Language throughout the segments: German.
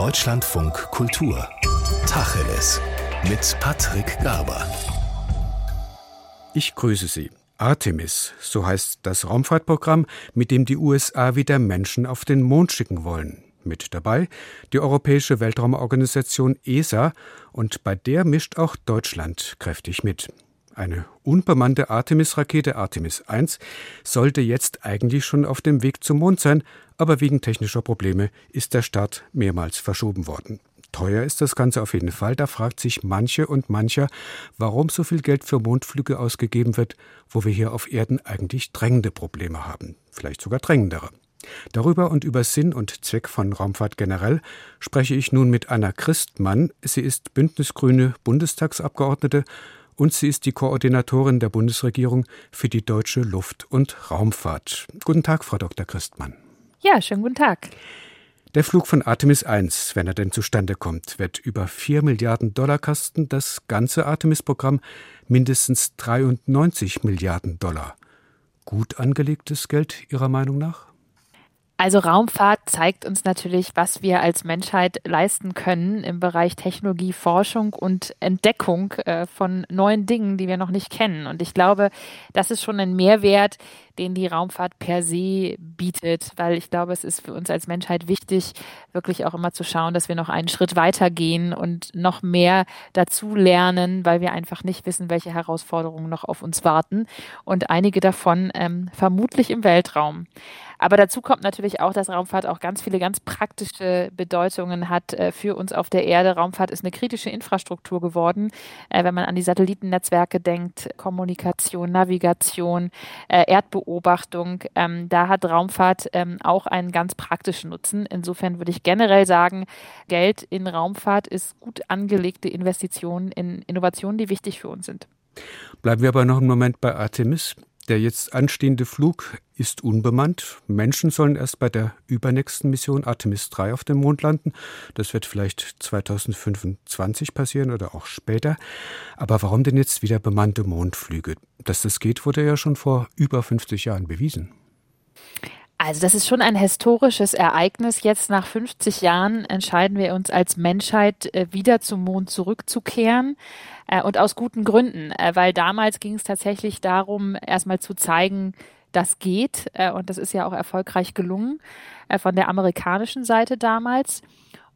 Deutschlandfunk Kultur. Tacheles. Mit Patrick Garber. Ich grüße Sie. Artemis, so heißt das Raumfahrtprogramm, mit dem die USA wieder Menschen auf den Mond schicken wollen. Mit dabei die Europäische Weltraumorganisation ESA und bei der mischt auch Deutschland kräftig mit. Eine unbemannte Artemis-Rakete Artemis 1 sollte jetzt eigentlich schon auf dem Weg zum Mond sein, aber wegen technischer Probleme ist der Start mehrmals verschoben worden. Teuer ist das Ganze auf jeden Fall. Da fragt sich manche und mancher, warum so viel Geld für Mondflüge ausgegeben wird, wo wir hier auf Erden eigentlich drängende Probleme haben. Vielleicht sogar drängendere. Darüber und über Sinn und Zweck von Raumfahrt generell spreche ich nun mit Anna Christmann. Sie ist Bündnisgrüne Bundestagsabgeordnete und sie ist die Koordinatorin der Bundesregierung für die deutsche Luft- und Raumfahrt. Guten Tag, Frau Dr. Christmann. Ja, schönen guten Tag. Der Flug von Artemis 1, wenn er denn zustande kommt, wird über 4 Milliarden Dollar kosten, das ganze Artemis-Programm mindestens 93 Milliarden Dollar. Gut angelegtes Geld Ihrer Meinung nach? Also Raumfahrt zeigt uns natürlich, was wir als Menschheit leisten können im Bereich Technologie, Forschung und Entdeckung äh, von neuen Dingen, die wir noch nicht kennen. Und ich glaube, das ist schon ein Mehrwert, den die Raumfahrt per se bietet, weil ich glaube, es ist für uns als Menschheit wichtig, wirklich auch immer zu schauen, dass wir noch einen Schritt weiter gehen und noch mehr dazu lernen, weil wir einfach nicht wissen, welche Herausforderungen noch auf uns warten und einige davon ähm, vermutlich im Weltraum. Aber dazu kommt natürlich auch, dass Raumfahrt auch ganz viele ganz praktische Bedeutungen hat äh, für uns auf der Erde. Raumfahrt ist eine kritische Infrastruktur geworden, äh, wenn man an die Satellitennetzwerke denkt, Kommunikation, Navigation, äh, Erdbeobachtung. Ähm, da hat Raumfahrt ähm, auch einen ganz praktischen Nutzen. Insofern würde ich generell sagen, Geld in Raumfahrt ist gut angelegte Investitionen in Innovationen, die wichtig für uns sind. Bleiben wir aber noch einen Moment bei Artemis. Der jetzt anstehende Flug ist unbemannt. Menschen sollen erst bei der übernächsten Mission Artemis 3 auf dem Mond landen. Das wird vielleicht 2025 passieren oder auch später. Aber warum denn jetzt wieder bemannte Mondflüge? Dass das geht, wurde ja schon vor über 50 Jahren bewiesen. Also das ist schon ein historisches Ereignis. Jetzt nach 50 Jahren entscheiden wir uns als Menschheit äh, wieder zum Mond zurückzukehren äh, und aus guten Gründen, äh, weil damals ging es tatsächlich darum, erstmal zu zeigen, das geht und das ist ja auch erfolgreich gelungen von der amerikanischen Seite damals.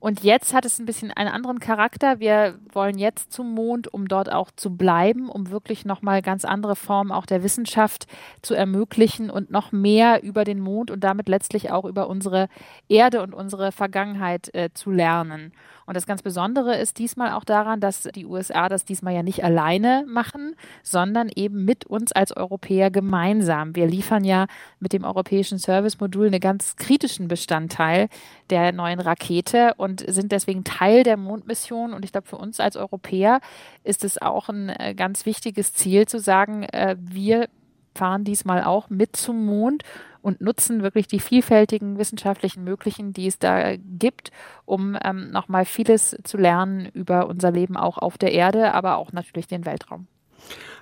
Und jetzt hat es ein bisschen einen anderen Charakter. Wir wollen jetzt zum Mond, um dort auch zu bleiben, um wirklich nochmal ganz andere Formen auch der Wissenschaft zu ermöglichen und noch mehr über den Mond und damit letztlich auch über unsere Erde und unsere Vergangenheit äh, zu lernen. Und das ganz Besondere ist diesmal auch daran, dass die USA das diesmal ja nicht alleine machen, sondern eben mit uns als Europäer gemeinsam. Wir liefern ja mit dem europäischen Service-Modul einen ganz kritischen Bestandteil der neuen Rakete und sind deswegen Teil der Mondmission. Und ich glaube, für uns als Europäer ist es auch ein äh, ganz wichtiges Ziel zu sagen, äh, wir fahren diesmal auch mit zum Mond und nutzen wirklich die vielfältigen wissenschaftlichen Möglichen, die es da gibt, um ähm, nochmal vieles zu lernen über unser Leben auch auf der Erde, aber auch natürlich den Weltraum.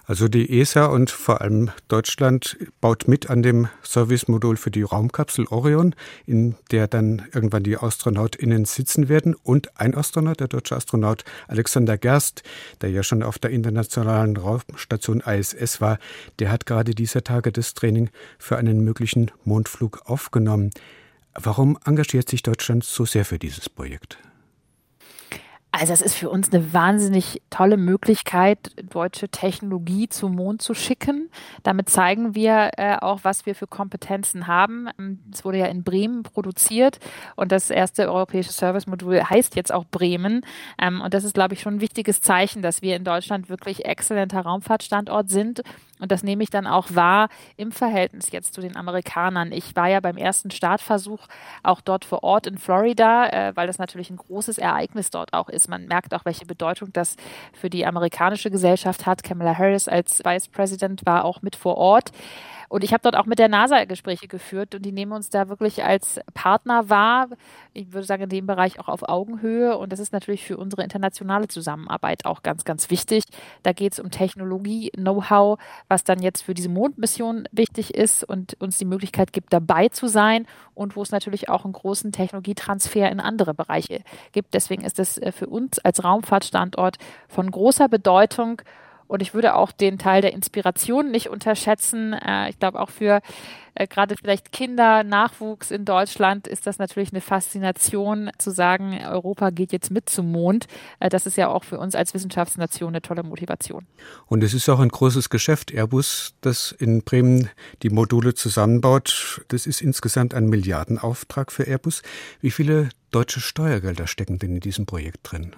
Also die ESA und vor allem Deutschland baut mit an dem Servicemodul für die Raumkapsel Orion, in der dann irgendwann die AstronautInnen sitzen werden. Und ein Astronaut, der deutsche Astronaut Alexander Gerst, der ja schon auf der internationalen Raumstation ISS war, der hat gerade dieser Tage das Training für einen möglichen Mondflug aufgenommen. Warum engagiert sich Deutschland so sehr für dieses Projekt? Also es ist für uns eine wahnsinnig tolle Möglichkeit, deutsche Technologie zum Mond zu schicken. Damit zeigen wir äh, auch, was wir für Kompetenzen haben. Es wurde ja in Bremen produziert und das erste europäische Service-Modul heißt jetzt auch Bremen. Ähm, und das ist, glaube ich, schon ein wichtiges Zeichen, dass wir in Deutschland wirklich exzellenter Raumfahrtstandort sind und das nehme ich dann auch wahr im Verhältnis jetzt zu den Amerikanern. Ich war ja beim ersten Startversuch auch dort vor Ort in Florida, äh, weil das natürlich ein großes Ereignis dort auch ist. Man merkt auch, welche Bedeutung das für die amerikanische Gesellschaft hat. Kamala Harris als Vice President war auch mit vor Ort. Und ich habe dort auch mit der NASA Gespräche geführt und die nehmen uns da wirklich als Partner wahr. Ich würde sagen, in dem Bereich auch auf Augenhöhe. Und das ist natürlich für unsere internationale Zusammenarbeit auch ganz, ganz wichtig. Da geht es um Technologie, Know-how, was dann jetzt für diese Mondmission wichtig ist und uns die Möglichkeit gibt, dabei zu sein und wo es natürlich auch einen großen Technologietransfer in andere Bereiche gibt. Deswegen ist es äh, für uns als Raumfahrtstandort von großer Bedeutung. Und ich würde auch den Teil der Inspiration nicht unterschätzen. Äh, ich glaube, auch für äh, gerade vielleicht Kinder, Nachwuchs in Deutschland ist das natürlich eine Faszination zu sagen, Europa geht jetzt mit zum Mond. Äh, das ist ja auch für uns als Wissenschaftsnation eine tolle Motivation. Und es ist auch ein großes Geschäft. Airbus, das in Bremen die Module zusammenbaut, das ist insgesamt ein Milliardenauftrag für Airbus. Wie viele deutsche Steuergelder stecken denn in diesem Projekt drin?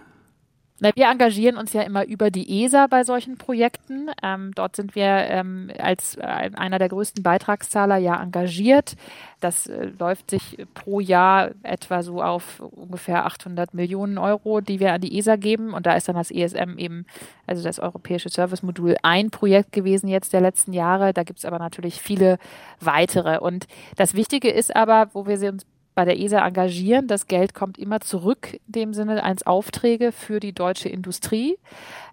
Wir engagieren uns ja immer über die ESA bei solchen Projekten. Ähm, dort sind wir ähm, als äh, einer der größten Beitragszahler ja engagiert. Das äh, läuft sich pro Jahr etwa so auf ungefähr 800 Millionen Euro, die wir an die ESA geben. Und da ist dann das ESM eben, also das Europäische Service-Modul, ein Projekt gewesen jetzt der letzten Jahre. Da gibt es aber natürlich viele weitere. Und das Wichtige ist aber, wo wir uns bei der ESA engagieren. Das Geld kommt immer zurück, in dem Sinne als Aufträge für die deutsche Industrie.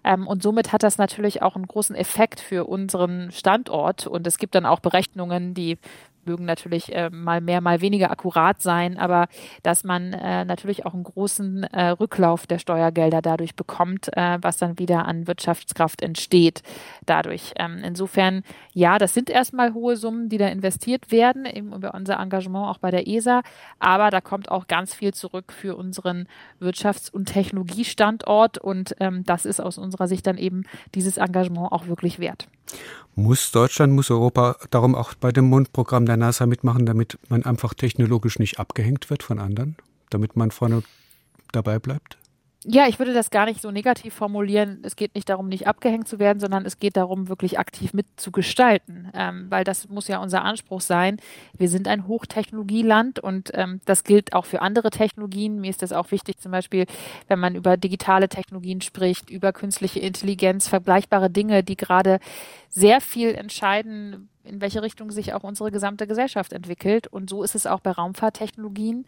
Ähm, und somit hat das natürlich auch einen großen Effekt für unseren Standort. Und es gibt dann auch Berechnungen, die mögen natürlich äh, mal mehr, mal weniger akkurat sein, aber dass man äh, natürlich auch einen großen äh, Rücklauf der Steuergelder dadurch bekommt, äh, was dann wieder an Wirtschaftskraft entsteht dadurch. Ähm, insofern, ja, das sind erstmal hohe Summen, die da investiert werden, eben über unser Engagement auch bei der ESA, aber da kommt auch ganz viel zurück für unseren Wirtschafts- und Technologiestandort und ähm, das ist aus unserer Sicht dann eben dieses Engagement auch wirklich wert. Muss Deutschland, muss Europa darum auch bei dem Mondprogramm der NASA mitmachen, damit man einfach technologisch nicht abgehängt wird von anderen, damit man vorne dabei bleibt? Ja, ich würde das gar nicht so negativ formulieren. Es geht nicht darum, nicht abgehängt zu werden, sondern es geht darum, wirklich aktiv mitzugestalten, ähm, weil das muss ja unser Anspruch sein. Wir sind ein Hochtechnologieland und ähm, das gilt auch für andere Technologien. Mir ist das auch wichtig, zum Beispiel, wenn man über digitale Technologien spricht, über künstliche Intelligenz, vergleichbare Dinge, die gerade sehr viel entscheiden, in welche Richtung sich auch unsere gesamte Gesellschaft entwickelt. Und so ist es auch bei Raumfahrttechnologien.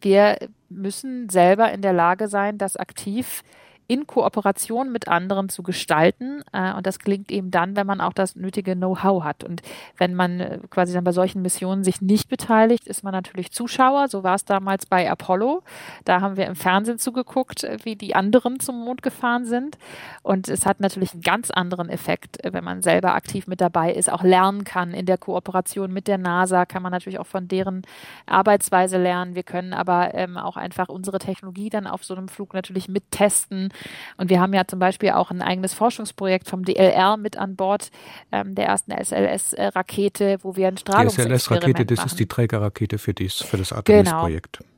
Wir müssen selber in der Lage sein, das aktiv in Kooperation mit anderen zu gestalten. Äh, und das gelingt eben dann, wenn man auch das nötige Know-how hat. Und wenn man äh, quasi dann bei solchen Missionen sich nicht beteiligt, ist man natürlich Zuschauer. So war es damals bei Apollo. Da haben wir im Fernsehen zugeguckt, äh, wie die anderen zum Mond gefahren sind. Und es hat natürlich einen ganz anderen Effekt, wenn man selber aktiv mit dabei ist, auch lernen kann. In der Kooperation mit der NASA kann man natürlich auch von deren Arbeitsweise lernen. Wir können aber ähm, auch einfach unsere Technologie dann auf so einem Flug natürlich mittesten und wir haben ja zum Beispiel auch ein eigenes Forschungsprojekt vom DLR mit an Bord, ähm, der ersten SLS-Rakete, wo wir ein Strahlungsexperiment Die SLS-Rakete, das ist die Trägerrakete für, dies, für das Artemis-Projekt. Genau.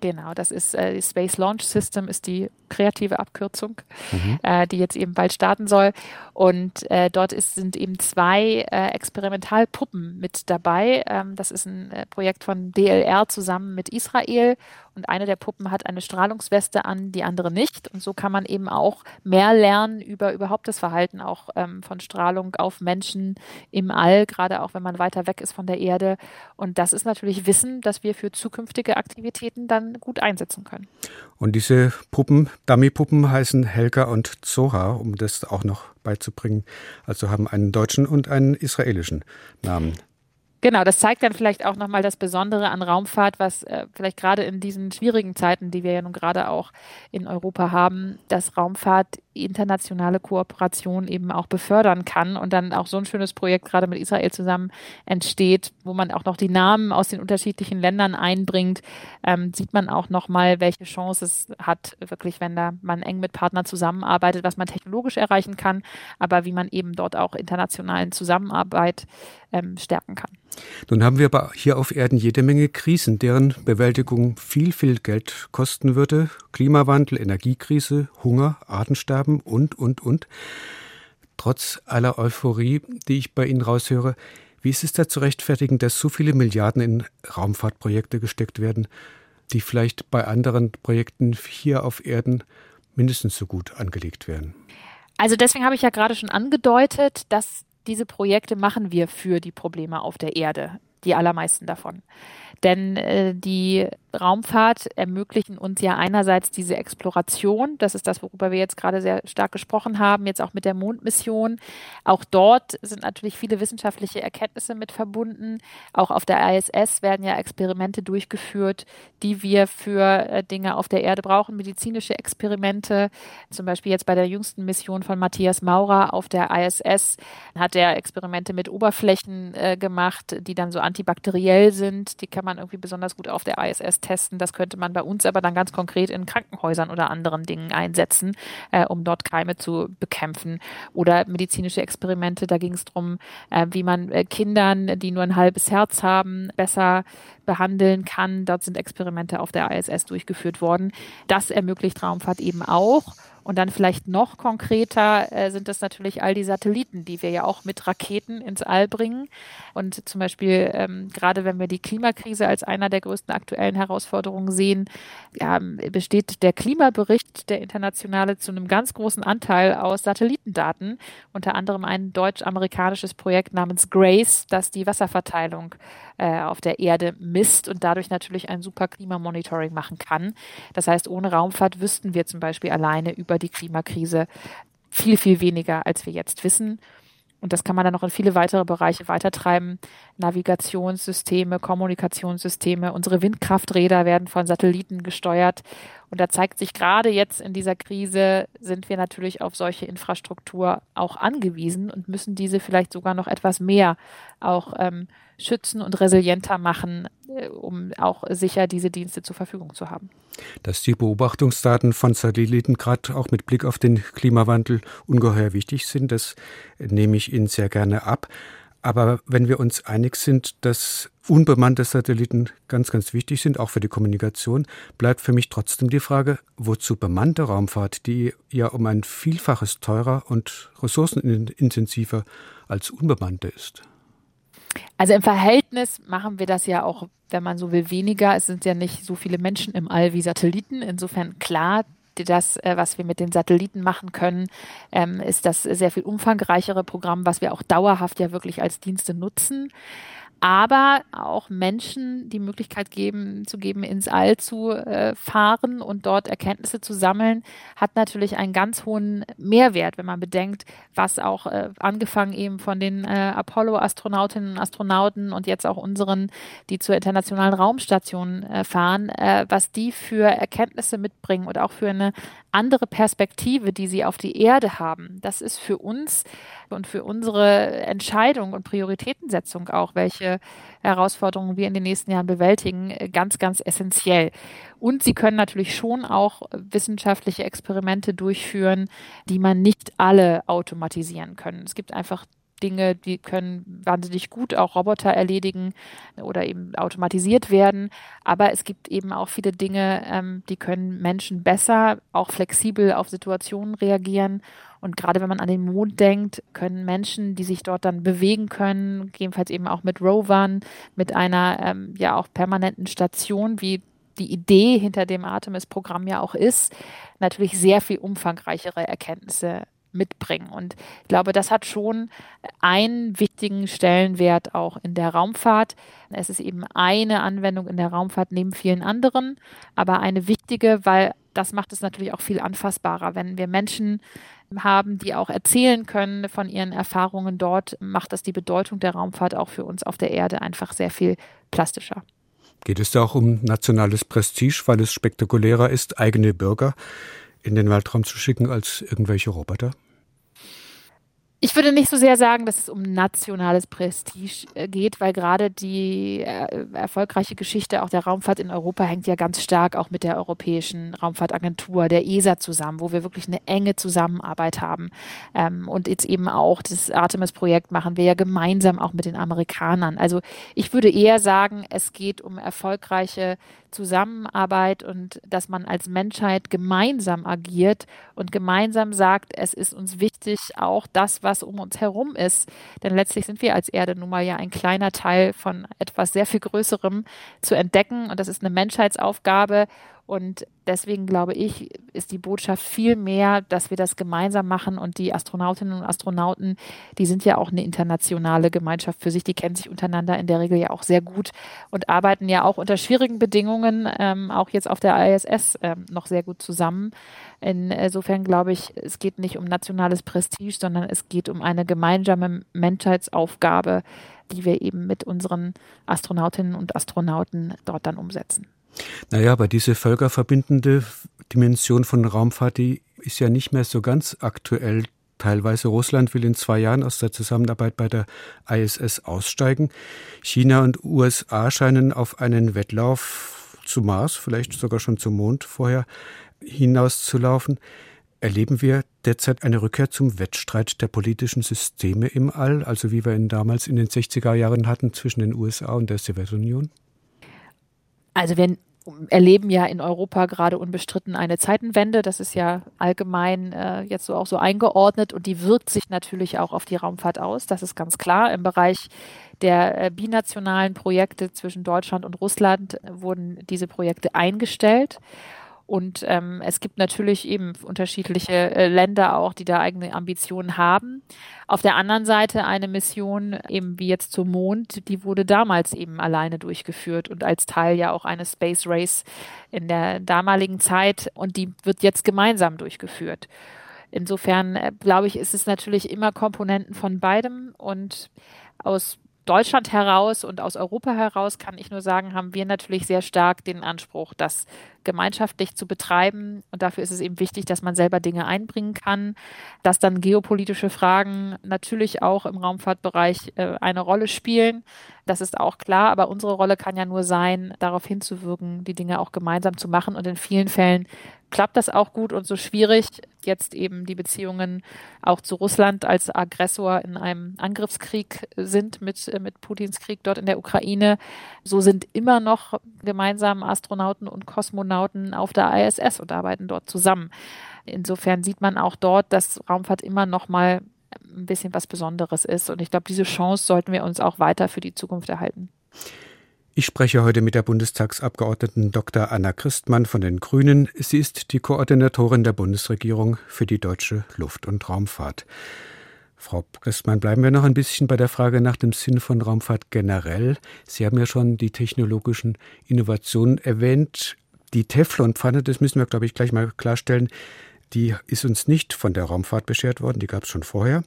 Genau, das ist äh, die Space Launch System, ist die kreative Abkürzung, mhm. äh, die jetzt eben bald starten soll. Und äh, dort ist, sind eben zwei äh, Experimentalpuppen mit dabei. Ähm, das ist ein äh, Projekt von DLR zusammen mit Israel und eine der Puppen hat eine Strahlungsweste an, die andere nicht. Und so kann man eben auch mehr lernen über überhaupt das Verhalten auch ähm, von Strahlung auf Menschen im All, gerade auch wenn man weiter weg ist von der Erde. Und das ist natürlich Wissen, das wir für zukünftige Aktivitäten dann gut einsetzen können. Und diese Puppen, Dummy-Puppen heißen Helga und Zoha, um das auch noch beizubringen. Also haben einen deutschen und einen israelischen Namen. Genau, das zeigt dann vielleicht auch nochmal das Besondere an Raumfahrt, was äh, vielleicht gerade in diesen schwierigen Zeiten, die wir ja nun gerade auch in Europa haben, dass Raumfahrt internationale Kooperation eben auch befördern kann und dann auch so ein schönes Projekt gerade mit Israel zusammen entsteht, wo man auch noch die Namen aus den unterschiedlichen Ländern einbringt, ähm, sieht man auch nochmal, welche Chance es hat, wirklich, wenn da man eng mit Partnern zusammenarbeitet, was man technologisch erreichen kann, aber wie man eben dort auch internationalen Zusammenarbeit ähm, stärken kann. Nun haben wir aber hier auf Erden jede Menge Krisen, deren Bewältigung viel, viel Geld kosten würde. Klimawandel, Energiekrise, Hunger, Artensterben und, und, und. Trotz aller Euphorie, die ich bei Ihnen raushöre, wie ist es da zu rechtfertigen, dass so viele Milliarden in Raumfahrtprojekte gesteckt werden, die vielleicht bei anderen Projekten hier auf Erden mindestens so gut angelegt werden? Also deswegen habe ich ja gerade schon angedeutet, dass diese Projekte machen wir für die Probleme auf der Erde, die allermeisten davon. Denn äh, die Raumfahrt ermöglichen uns ja einerseits diese Exploration, das ist das, worüber wir jetzt gerade sehr stark gesprochen haben, jetzt auch mit der Mondmission. Auch dort sind natürlich viele wissenschaftliche Erkenntnisse mit verbunden. Auch auf der ISS werden ja Experimente durchgeführt, die wir für äh, Dinge auf der Erde brauchen, medizinische Experimente. Zum Beispiel jetzt bei der jüngsten Mission von Matthias Maurer auf der ISS hat er Experimente mit Oberflächen äh, gemacht, die dann so antibakteriell sind. Die kann man irgendwie besonders gut auf der ISS testen. Das könnte man bei uns aber dann ganz konkret in Krankenhäusern oder anderen Dingen einsetzen, äh, um dort Keime zu bekämpfen. Oder medizinische Experimente, da ging es darum, äh, wie man äh, Kindern, die nur ein halbes Herz haben, besser behandeln kann. Dort sind Experimente auf der ISS durchgeführt worden. Das ermöglicht Raumfahrt eben auch. Und dann vielleicht noch konkreter äh, sind das natürlich all die Satelliten, die wir ja auch mit Raketen ins All bringen. Und zum Beispiel, ähm, gerade wenn wir die Klimakrise als einer der größten aktuellen Herausforderungen sehen, ja, besteht der Klimabericht, der internationale, zu einem ganz großen Anteil aus Satellitendaten. Unter anderem ein deutsch-amerikanisches Projekt namens GRACE, das die Wasserverteilung äh, auf der Erde misst und dadurch natürlich ein super Klimamonitoring machen kann. Das heißt, ohne Raumfahrt wüssten wir zum Beispiel alleine über die Klimakrise viel, viel weniger, als wir jetzt wissen. Und das kann man dann noch in viele weitere Bereiche weitertreiben. Navigationssysteme, Kommunikationssysteme, unsere Windkrafträder werden von Satelliten gesteuert. Und da zeigt sich gerade jetzt in dieser Krise, sind wir natürlich auf solche Infrastruktur auch angewiesen und müssen diese vielleicht sogar noch etwas mehr auch ähm, schützen und resilienter machen, äh, um auch sicher diese Dienste zur Verfügung zu haben. Dass die Beobachtungsdaten von Satelliten gerade auch mit Blick auf den Klimawandel ungeheuer wichtig sind, das nehme ich Ihnen sehr gerne ab. Aber wenn wir uns einig sind, dass unbemannte Satelliten ganz, ganz wichtig sind, auch für die Kommunikation, bleibt für mich trotzdem die Frage, wozu bemannte Raumfahrt, die ja um ein Vielfaches teurer und ressourcenintensiver als unbemannte ist? Also im Verhältnis machen wir das ja auch, wenn man so will, weniger. Es sind ja nicht so viele Menschen im All wie Satelliten. Insofern klar, das, äh, was wir mit den Satelliten machen können, ähm, ist das sehr viel umfangreichere Programm, was wir auch dauerhaft ja wirklich als Dienste nutzen aber auch Menschen die Möglichkeit geben, zu geben, ins All zu äh, fahren und dort Erkenntnisse zu sammeln, hat natürlich einen ganz hohen Mehrwert, wenn man bedenkt, was auch äh, angefangen eben von den äh, Apollo-Astronautinnen und Astronauten und jetzt auch unseren, die zur internationalen Raumstation äh, fahren, äh, was die für Erkenntnisse mitbringen und auch für eine andere Perspektive, die sie auf die Erde haben. Das ist für uns und für unsere Entscheidung und Prioritätensetzung auch, welche Herausforderungen wir in den nächsten Jahren bewältigen, ganz, ganz essentiell. Und sie können natürlich schon auch wissenschaftliche Experimente durchführen, die man nicht alle automatisieren können. Es gibt einfach Dinge, die können wahnsinnig gut auch Roboter erledigen oder eben automatisiert werden. Aber es gibt eben auch viele Dinge, ähm, die können Menschen besser, auch flexibel auf Situationen reagieren. Und gerade wenn man an den Mond denkt, können Menschen, die sich dort dann bewegen können, gegebenenfalls eben auch mit Rovern, mit einer ähm, ja auch permanenten Station, wie die Idee hinter dem Artemis-Programm ja auch ist, natürlich sehr viel umfangreichere Erkenntnisse mitbringen. Und ich glaube, das hat schon einen wichtigen Stellenwert auch in der Raumfahrt. Es ist eben eine Anwendung in der Raumfahrt neben vielen anderen, aber eine wichtige, weil das macht es natürlich auch viel anfassbarer. Wenn wir Menschen haben, die auch erzählen können von ihren Erfahrungen dort, macht das die Bedeutung der Raumfahrt auch für uns auf der Erde einfach sehr viel plastischer. Geht es da auch um nationales Prestige, weil es spektakulärer ist, eigene Bürger in den Weltraum zu schicken als irgendwelche Roboter? Ich würde nicht so sehr sagen, dass es um nationales Prestige äh, geht, weil gerade die äh, erfolgreiche Geschichte auch der Raumfahrt in Europa hängt ja ganz stark auch mit der Europäischen Raumfahrtagentur, der ESA zusammen, wo wir wirklich eine enge Zusammenarbeit haben. Ähm, und jetzt eben auch das Artemis-Projekt machen wir ja gemeinsam auch mit den Amerikanern. Also ich würde eher sagen, es geht um erfolgreiche Zusammenarbeit und dass man als Menschheit gemeinsam agiert und gemeinsam sagt, es ist uns wichtig, auch das, was um uns herum ist. Denn letztlich sind wir als Erde nun mal ja ein kleiner Teil von etwas sehr viel Größerem zu entdecken und das ist eine Menschheitsaufgabe Und deswegen glaube ich, ist die Botschaft viel mehr, dass wir das gemeinsam machen und die Astronautinnen und Astronauten, die sind ja auch eine internationale Gemeinschaft für sich, die kennen sich untereinander in der Regel ja auch sehr gut und arbeiten ja auch unter schwierigen Bedingungen, ähm, auch jetzt auf der ISS ähm, noch sehr gut zusammen. Insofern glaube ich, es geht nicht um nationales Prestige, sondern es geht um eine gemeinsame Menschheitsaufgabe, die wir eben mit unseren Astronautinnen und Astronauten dort dann umsetzen. Naja, aber diese völkerverbindende Dimension von Raumfahrt, die ist ja nicht mehr so ganz aktuell. Teilweise Russland will in zwei Jahren aus der Zusammenarbeit bei der ISS aussteigen. China und USA scheinen auf einen Wettlauf zu Mars, vielleicht sogar schon zum Mond vorher hinauszulaufen. Erleben wir derzeit eine Rückkehr zum Wettstreit der politischen Systeme im All, also wie wir ihn damals in den 60er Jahren hatten zwischen den USA und der Sowjetunion? Also wir erleben ja in Europa gerade unbestritten eine Zeitenwende. Das ist ja allgemein äh, jetzt so auch so eingeordnet und die wirkt sich natürlich auch auf die Raumfahrt aus. Das ist ganz klar. Im Bereich der äh, binationalen Projekte zwischen Deutschland und Russland wurden diese Projekte eingestellt. Und ähm, es gibt natürlich eben unterschiedliche äh, Länder auch, die da eigene Ambitionen haben. Auf der anderen Seite eine Mission, eben wie jetzt zum Mond, die wurde damals eben alleine durchgeführt und als Teil ja auch eines Space Race in der damaligen Zeit und die wird jetzt gemeinsam durchgeführt. Insofern äh, glaube ich, ist es natürlich immer Komponenten von beidem und aus Deutschland heraus und aus Europa heraus kann ich nur sagen, haben wir natürlich sehr stark den Anspruch, das gemeinschaftlich zu betreiben. Und dafür ist es eben wichtig, dass man selber Dinge einbringen kann, dass dann geopolitische Fragen natürlich auch im Raumfahrtbereich äh, eine Rolle spielen. Das ist auch klar, aber unsere Rolle kann ja nur sein, darauf hinzuwirken, die Dinge auch gemeinsam zu machen. Und in vielen Fällen klappt das auch gut und so schwierig jetzt eben die Beziehungen auch zu Russland als Aggressor in einem Angriffskrieg sind mit, äh, mit Putins Krieg dort in der Ukraine. So sind immer noch gemeinsam Astronauten und Kosmonauten auf der ISS und arbeiten dort zusammen. Insofern sieht man auch dort, dass Raumfahrt immer noch mal ein bisschen was Besonderes ist. Und ich glaube, diese Chance sollten wir uns auch weiter für die Zukunft erhalten. Ich spreche heute mit der Bundestagsabgeordneten Dr. Anna Christmann von den Grünen. Sie ist die Koordinatorin der Bundesregierung für die deutsche Luft- und Raumfahrt. Frau Christmann, bleiben wir noch ein bisschen bei der Frage nach dem Sinn von Raumfahrt generell. Sie haben ja schon die technologischen Innovationen erwähnt. Die Teflonpfanne, das müssen wir, glaube ich, gleich mal klarstellen, die ist uns nicht von der Raumfahrt beschert worden, die gab es schon vorher.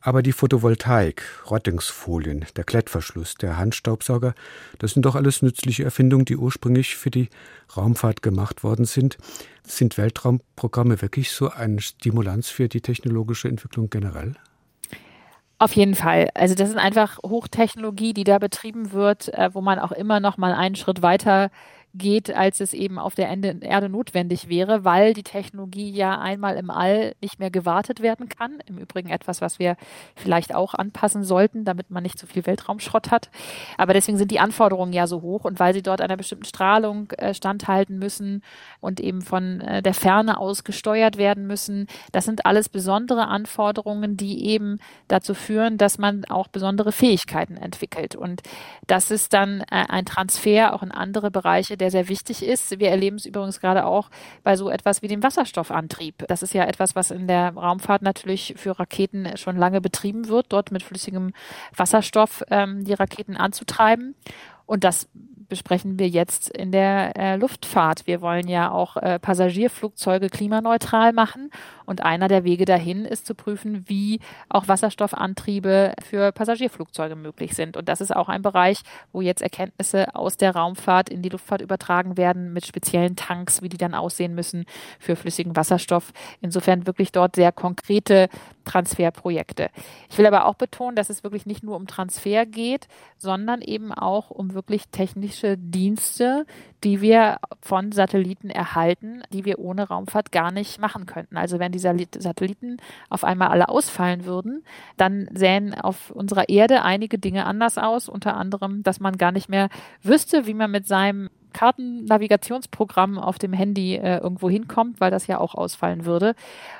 Aber die Photovoltaik, Rottingsfolien, der Klettverschluss, der Handstaubsauger, das sind doch alles nützliche Erfindungen, die ursprünglich für die Raumfahrt gemacht worden sind. Sind Weltraumprogramme wirklich so eine Stimulanz für die technologische Entwicklung generell? Auf jeden Fall. Also das ist einfach Hochtechnologie, die da betrieben wird, äh, wo man auch immer noch mal einen Schritt weiter geht, als es eben auf der Erde notwendig wäre, weil die Technologie ja einmal im All nicht mehr gewartet werden kann. Im Übrigen etwas, was wir vielleicht auch anpassen sollten, damit man nicht so viel Weltraumschrott hat. Aber deswegen sind die Anforderungen ja so hoch und weil sie dort einer bestimmten Strahlung äh, standhalten müssen und eben von äh, der Ferne aus gesteuert werden müssen. Das sind alles besondere Anforderungen, die eben dazu führen, dass man auch besondere Fähigkeiten entwickelt. Und das ist dann äh, ein Transfer auch in andere Bereiche der sehr wichtig ist. Wir erleben es übrigens gerade auch bei so etwas wie dem Wasserstoffantrieb. Das ist ja etwas, was in der Raumfahrt natürlich für Raketen schon lange betrieben wird, dort mit flüssigem Wasserstoff ähm, die Raketen anzutreiben. Und das besprechen wir jetzt in der äh, Luftfahrt. Wir wollen ja auch äh, Passagierflugzeuge klimaneutral machen. Und einer der Wege dahin ist zu prüfen, wie auch Wasserstoffantriebe für Passagierflugzeuge möglich sind. Und das ist auch ein Bereich, wo jetzt Erkenntnisse aus der Raumfahrt in die Luftfahrt übertragen werden mit speziellen Tanks, wie die dann aussehen müssen für flüssigen Wasserstoff. Insofern wirklich dort sehr konkrete Transferprojekte. Ich will aber auch betonen, dass es wirklich nicht nur um Transfer geht, sondern eben auch um wirklich technische Dienste, die wir von Satelliten erhalten, die wir ohne Raumfahrt gar nicht machen könnten. Also wenn die Satelliten auf einmal alle ausfallen würden, dann sähen auf unserer Erde einige Dinge anders aus, unter anderem, dass man gar nicht mehr wüsste, wie man mit seinem Kartennavigationsprogramm auf dem Handy äh, irgendwo hinkommt, weil das ja auch ausfallen würde.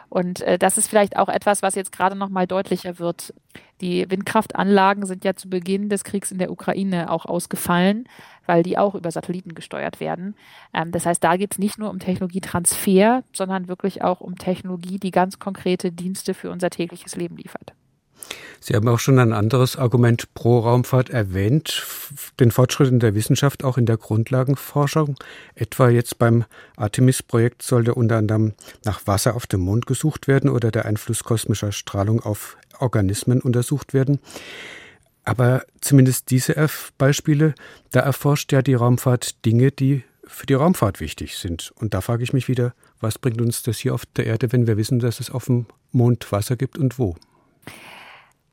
Und äh, das ist vielleicht auch etwas, was jetzt gerade noch mal deutlicher wird. Die Windkraftanlagen sind ja zu Beginn des Kriegs in der Ukraine auch ausgefallen, weil die auch über Satelliten gesteuert werden. Ähm, das heißt, da geht es nicht nur um Technologietransfer, sondern wirklich auch um Technologie, die ganz konkrete Dienste für unser tägliches Leben liefert. Sie haben auch schon ein anderes Argument pro Raumfahrt erwähnt, den Fortschritt in der Wissenschaft, auch in der Grundlagenforschung. Etwa jetzt beim Artemis-Projekt sollte unter anderem nach Wasser auf dem Mond gesucht werden oder der Einfluss kosmischer Strahlung auf Organismen untersucht werden. Aber zumindest diese Beispiele, da erforscht ja die Raumfahrt Dinge, die für die Raumfahrt wichtig sind. Und da frage ich mich wieder, was bringt uns das hier auf der Erde, wenn wir wissen, dass es auf dem Mond Wasser gibt und wo?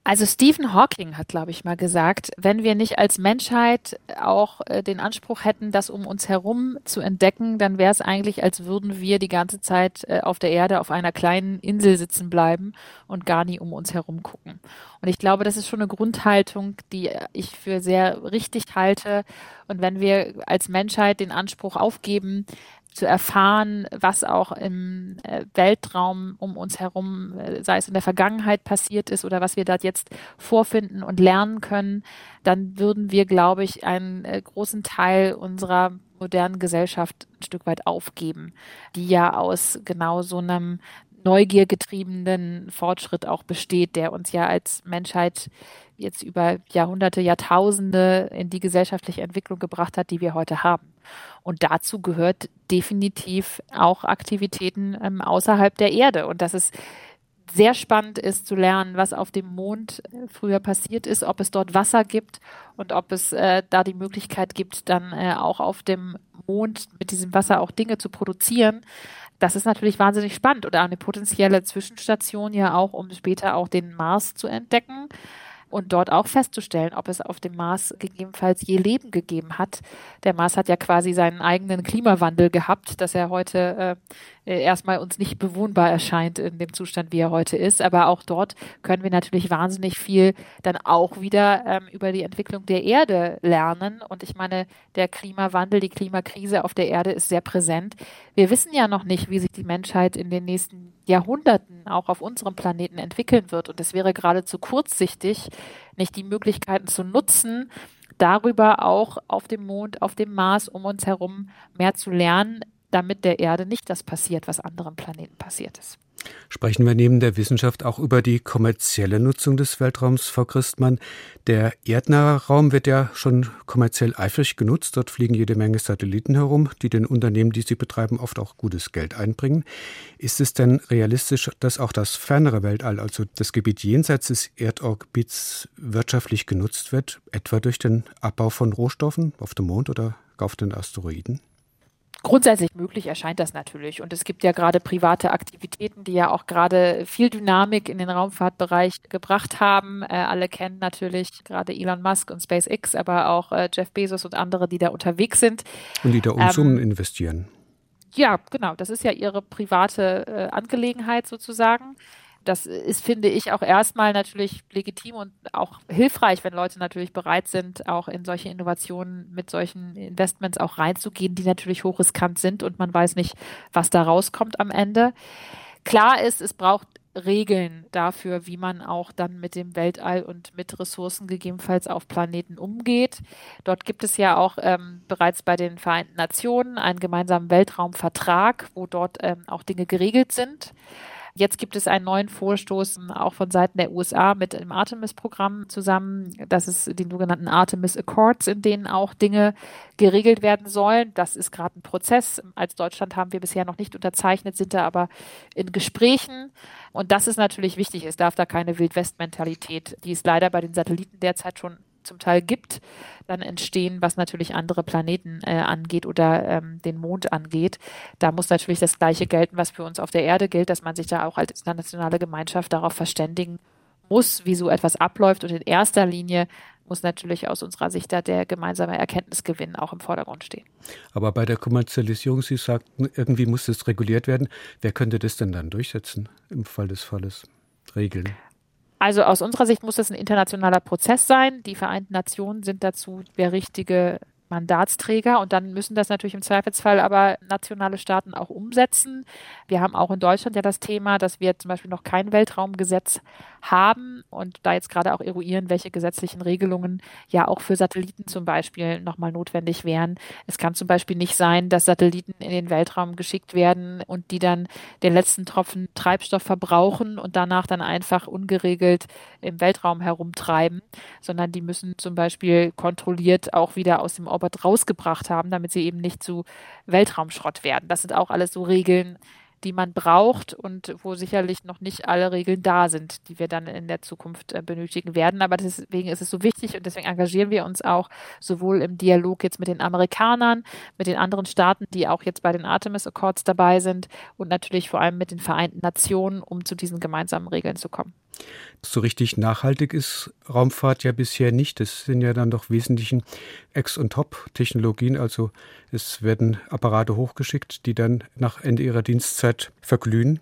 Also Stephen Hawking hat, glaube ich, mal gesagt, wenn wir nicht als Menschheit auch äh, den Anspruch hätten, das um uns herum zu entdecken, dann wäre es eigentlich, als würden wir die ganze Zeit äh, auf der Erde auf einer kleinen Insel sitzen bleiben und gar nie um uns herum gucken. Und ich glaube, das ist schon eine Grundhaltung, die ich für sehr richtig halte. Und wenn wir als Menschheit den Anspruch aufgeben, zu erfahren, was auch im äh, Weltraum um uns herum, äh, sei es in der Vergangenheit passiert ist oder was wir dort jetzt vorfinden und lernen können, dann würden wir, glaube ich, einen äh, großen Teil unserer modernen Gesellschaft ein Stück weit aufgeben, die ja aus genau so einem neugiergetriebenen Fortschritt auch besteht, der uns ja als Menschheit jetzt über Jahrhunderte, Jahrtausende in die gesellschaftliche Entwicklung gebracht hat, die wir heute haben. Und dazu gehört definitiv auch Aktivitäten ähm, außerhalb der Erde. Und das ist sehr spannend ist zu lernen, was auf dem Mond äh, früher passiert ist, ob es dort Wasser gibt und ob es äh, da die Möglichkeit gibt, dann äh, auch auf dem Mond mit diesem Wasser auch Dinge zu produzieren. Das ist natürlich wahnsinnig spannend oder eine potenzielle Zwischenstation ja auch, um später auch den Mars zu entdecken und dort auch festzustellen, ob es auf dem Mars gegebenenfalls je Leben gegeben hat. Der Mars hat ja quasi seinen eigenen Klimawandel gehabt, dass er heute äh, erstmal uns nicht bewohnbar erscheint in dem Zustand, wie er heute ist. Aber auch dort können wir natürlich wahnsinnig viel dann auch wieder ähm, über die Entwicklung der Erde lernen. Und ich meine, der Klimawandel, die Klimakrise auf der Erde ist sehr präsent. Wir wissen ja noch nicht, wie sich die Menschheit in den nächsten Jahrhunderten auch auf unserem Planeten entwickeln wird. Und es wäre geradezu kurzsichtig, nicht die Möglichkeiten zu nutzen, darüber auch auf dem Mond, auf dem Mars um uns herum mehr zu lernen, damit der Erde nicht das passiert, was anderen Planeten passiert ist. Sprechen wir neben der Wissenschaft auch über die kommerzielle Nutzung des Weltraums, Frau Christmann. Der erdnahe Raum wird ja schon kommerziell eifrig genutzt. Dort fliegen jede Menge Satelliten herum, die den Unternehmen, die sie betreiben, oft auch gutes Geld einbringen. Ist es denn realistisch, dass auch das fernere Weltall, also das Gebiet jenseits des Erdorbits, wirtschaftlich genutzt wird, etwa durch den Abbau von Rohstoffen auf dem Mond oder auf den Asteroiden? Grundsätzlich möglich erscheint das natürlich. Und es gibt ja gerade private Aktivitäten, die ja auch gerade viel Dynamik in den Raumfahrtbereich gebracht haben. Äh, alle kennen natürlich gerade Elon Musk und SpaceX, aber auch äh, Jeff Bezos und andere, die da unterwegs sind. Und die da Unsummen ähm, investieren. Ja, genau. Das ist ja ihre private äh, Angelegenheit sozusagen das ist, finde ich, auch erstmal natürlich legitim und auch hilfreich, wenn Leute natürlich bereit sind, auch in solche Innovationen mit solchen Investments auch reinzugehen, die natürlich hochriskant sind und man weiß nicht, was da rauskommt am Ende. Klar ist, es braucht Regeln dafür, wie man auch dann mit dem Weltall und mit Ressourcen gegebenenfalls auf Planeten umgeht. Dort gibt es ja auch ähm, bereits bei den Vereinten Nationen einen gemeinsamen Weltraumvertrag, wo dort ähm, auch Dinge geregelt sind. Jetzt gibt es einen neuen Vorstoß auch von Seiten der USA mit dem Artemis-Programm zusammen. Das ist den sogenannten Artemis Accords, in denen auch Dinge geregelt werden sollen. Das ist gerade ein Prozess. Als Deutschland haben wir bisher noch nicht unterzeichnet, sind da aber in Gesprächen. Und das ist natürlich wichtig. Es darf da keine Wildwest-Mentalität, die es leider bei den Satelliten derzeit schon zum Teil gibt, dann entstehen, was natürlich andere Planeten äh, angeht oder ähm, den Mond angeht. Da muss natürlich das Gleiche gelten, was für uns auf der Erde gilt, dass man sich da auch als internationale Gemeinschaft darauf verständigen muss, wie so etwas abläuft. Und in erster Linie muss natürlich aus unserer Sicht da der gemeinsame Erkenntnisgewinn auch im Vordergrund stehen. Aber bei der Kommerzialisierung, Sie sagten, irgendwie muss das reguliert werden. Wer könnte das denn dann durchsetzen im Fall des Falles? Regeln? Also aus unserer Sicht muss das ein internationaler Prozess sein. Die Vereinten Nationen sind dazu der richtige Mandatsträger und dann müssen das natürlich im Zweifelsfall aber nationale Staaten auch umsetzen. Wir haben auch in Deutschland ja das Thema, dass wir zum Beispiel noch kein Weltraumgesetz haben und da jetzt gerade auch eruieren, welche gesetzlichen Regelungen ja auch für Satelliten zum Beispiel nochmal notwendig wären. Es kann zum Beispiel nicht sein, dass Satelliten in den Weltraum geschickt werden und die dann den letzten Tropfen Treibstoff verbrauchen und danach dann einfach ungeregelt im Weltraum herumtreiben, sondern die müssen zum Beispiel kontrolliert auch wieder aus dem Orbit rausgebracht haben, damit sie eben nicht zu Weltraumschrott werden. Das sind auch alles so Regeln, die man braucht und wo sicherlich noch nicht alle Regeln da sind, die wir dann in der Zukunft äh, benötigen werden. Aber deswegen ist es so wichtig und deswegen engagieren wir uns auch sowohl im Dialog jetzt mit den Amerikanern, mit den anderen Staaten, die auch jetzt bei den Artemis Accords dabei sind und natürlich vor allem mit den Vereinten Nationen, um zu diesen gemeinsamen Regeln zu kommen. So richtig nachhaltig ist Raumfahrt ja bisher nicht. Das sind ja dann doch wesentlichen Ex- und Top-Technologien. Also es werden Apparate hochgeschickt, die dann nach Ende ihrer Dienstzeit verglühen.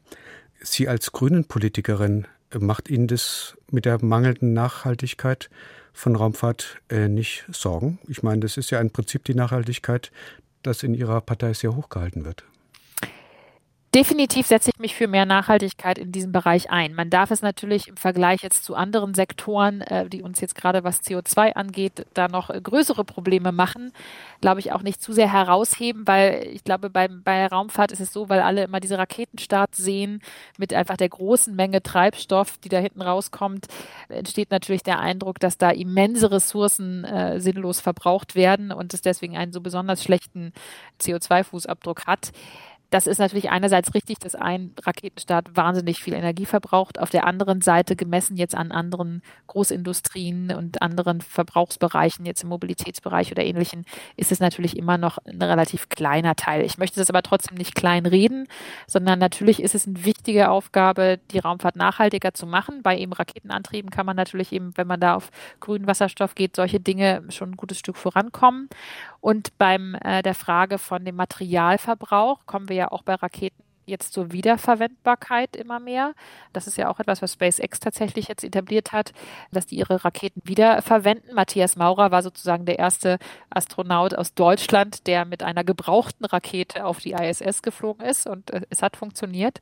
Sie als Grünen-Politikerin, macht Ihnen das mit der mangelnden Nachhaltigkeit von Raumfahrt äh, nicht Sorgen? Ich meine, das ist ja ein Prinzip, die Nachhaltigkeit, das in Ihrer Partei sehr hochgehalten wird. Definitiv setze ich mich für mehr Nachhaltigkeit in diesem Bereich ein. Man darf es natürlich im Vergleich jetzt zu anderen Sektoren, äh, die uns jetzt gerade was CO2 angeht, da noch äh, größere Probleme machen, glaube ich, auch nicht zu sehr herausheben, weil ich glaube, bei, bei Raumfahrt ist es so, weil alle immer diese Raketenstart sehen mit einfach der großen Menge Treibstoff, die da hinten rauskommt, entsteht natürlich der Eindruck, dass da immense Ressourcen äh, sinnlos verbraucht werden und es deswegen einen so besonders schlechten CO2-Fußabdruck hat das ist natürlich einerseits richtig, dass ein Raketenstart wahnsinnig viel Energie verbraucht. Auf der anderen Seite, gemessen jetzt an anderen Großindustrien und anderen Verbrauchsbereichen, jetzt im Mobilitätsbereich oder ähnlichen, ist es natürlich immer noch ein relativ kleiner Teil. Ich möchte das aber trotzdem nicht klein reden, sondern natürlich ist es eine wichtige Aufgabe, die Raumfahrt nachhaltiger zu machen. Bei eben Raketenantrieben kann man natürlich eben, wenn man da auf grünen Wasserstoff geht, solche Dinge schon ein gutes Stück vorankommen. Und beim äh, der Frage von dem Materialverbrauch kommen wir ja auch bei Raketen jetzt zur Wiederverwendbarkeit immer mehr. Das ist ja auch etwas, was SpaceX tatsächlich jetzt etabliert hat, dass die ihre Raketen wiederverwenden. Matthias Maurer war sozusagen der erste Astronaut aus Deutschland, der mit einer gebrauchten Rakete auf die ISS geflogen ist und äh, es hat funktioniert.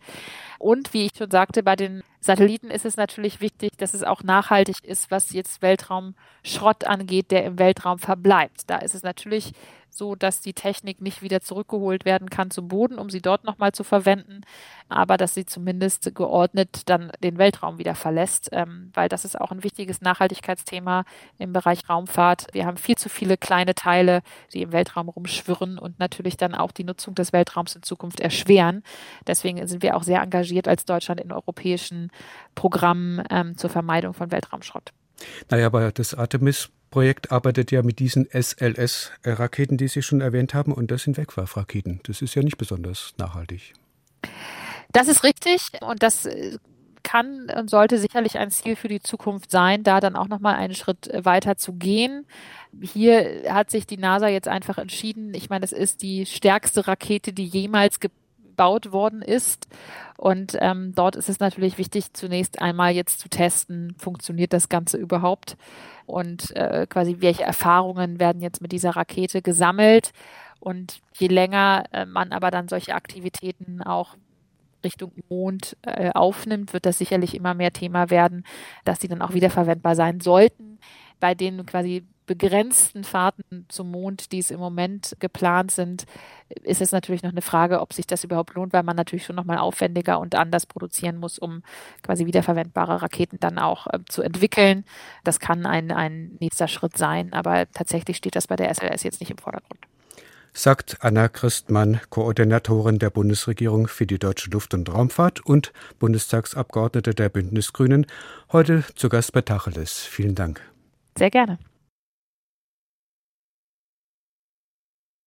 Und wie ich schon sagte, bei den Satelliten ist es natürlich wichtig, dass es auch nachhaltig ist, was jetzt Weltraumschrott angeht, der im Weltraum verbleibt. Da ist es natürlich so, dass die Technik nicht wieder zurückgeholt werden kann zum Boden, um sie dort nochmal zu verwenden, aber dass sie zumindest geordnet dann den Weltraum wieder verlässt, ähm, weil das ist auch ein wichtiges Nachhaltigkeitsthema im Bereich Raumfahrt. Wir haben viel zu viele kleine Teile, die im Weltraum rumschwirren und natürlich dann auch die Nutzung des Weltraums in Zukunft erschweren. Deswegen sind wir auch sehr engagiert als Deutschland in europäischen Programmen ähm, zur Vermeidung von Weltraumschrott. Naja, aber das Artemis Projekt arbeitet ja mit diesen SLS-Raketen, die Sie schon erwähnt haben, und das sind Wegwerfraketen. Das ist ja nicht besonders nachhaltig. Das ist richtig und das äh, kann und sollte sicherlich ein Ziel für die Zukunft sein, da dann auch nochmal einen Schritt äh, weiter zu gehen. Hier hat sich die NASA jetzt einfach entschieden. Ich meine, es ist die stärkste Rakete, die jemals gebaut worden ist. Und ähm, dort ist es natürlich wichtig, zunächst einmal jetzt zu testen, funktioniert das Ganze überhaupt und äh, quasi welche Erfahrungen werden jetzt mit dieser Rakete gesammelt. Und je länger äh, man aber dann solche Aktivitäten auch Richtung Mond äh, aufnimmt, wird das sicherlich immer mehr Thema werden, dass sie dann auch wiederverwendbar sein sollten. Bei den quasi begrenzten Fahrten zum Mond, die es im Moment geplant sind, ist es natürlich noch eine Frage, ob sich das überhaupt lohnt, weil man natürlich schon nochmal aufwendiger und anders produzieren muss, um quasi wiederverwendbare Raketen dann auch äh, zu entwickeln. Das kann ein, ein nächster Schritt sein, aber tatsächlich steht das bei der SLS jetzt nicht im Vordergrund sagt Anna Christmann, Koordinatorin der Bundesregierung für die deutsche Luft- und Raumfahrt und Bundestagsabgeordnete der Bündnisgrünen, heute zu Gast bei Tacheles. Vielen Dank. Sehr gerne.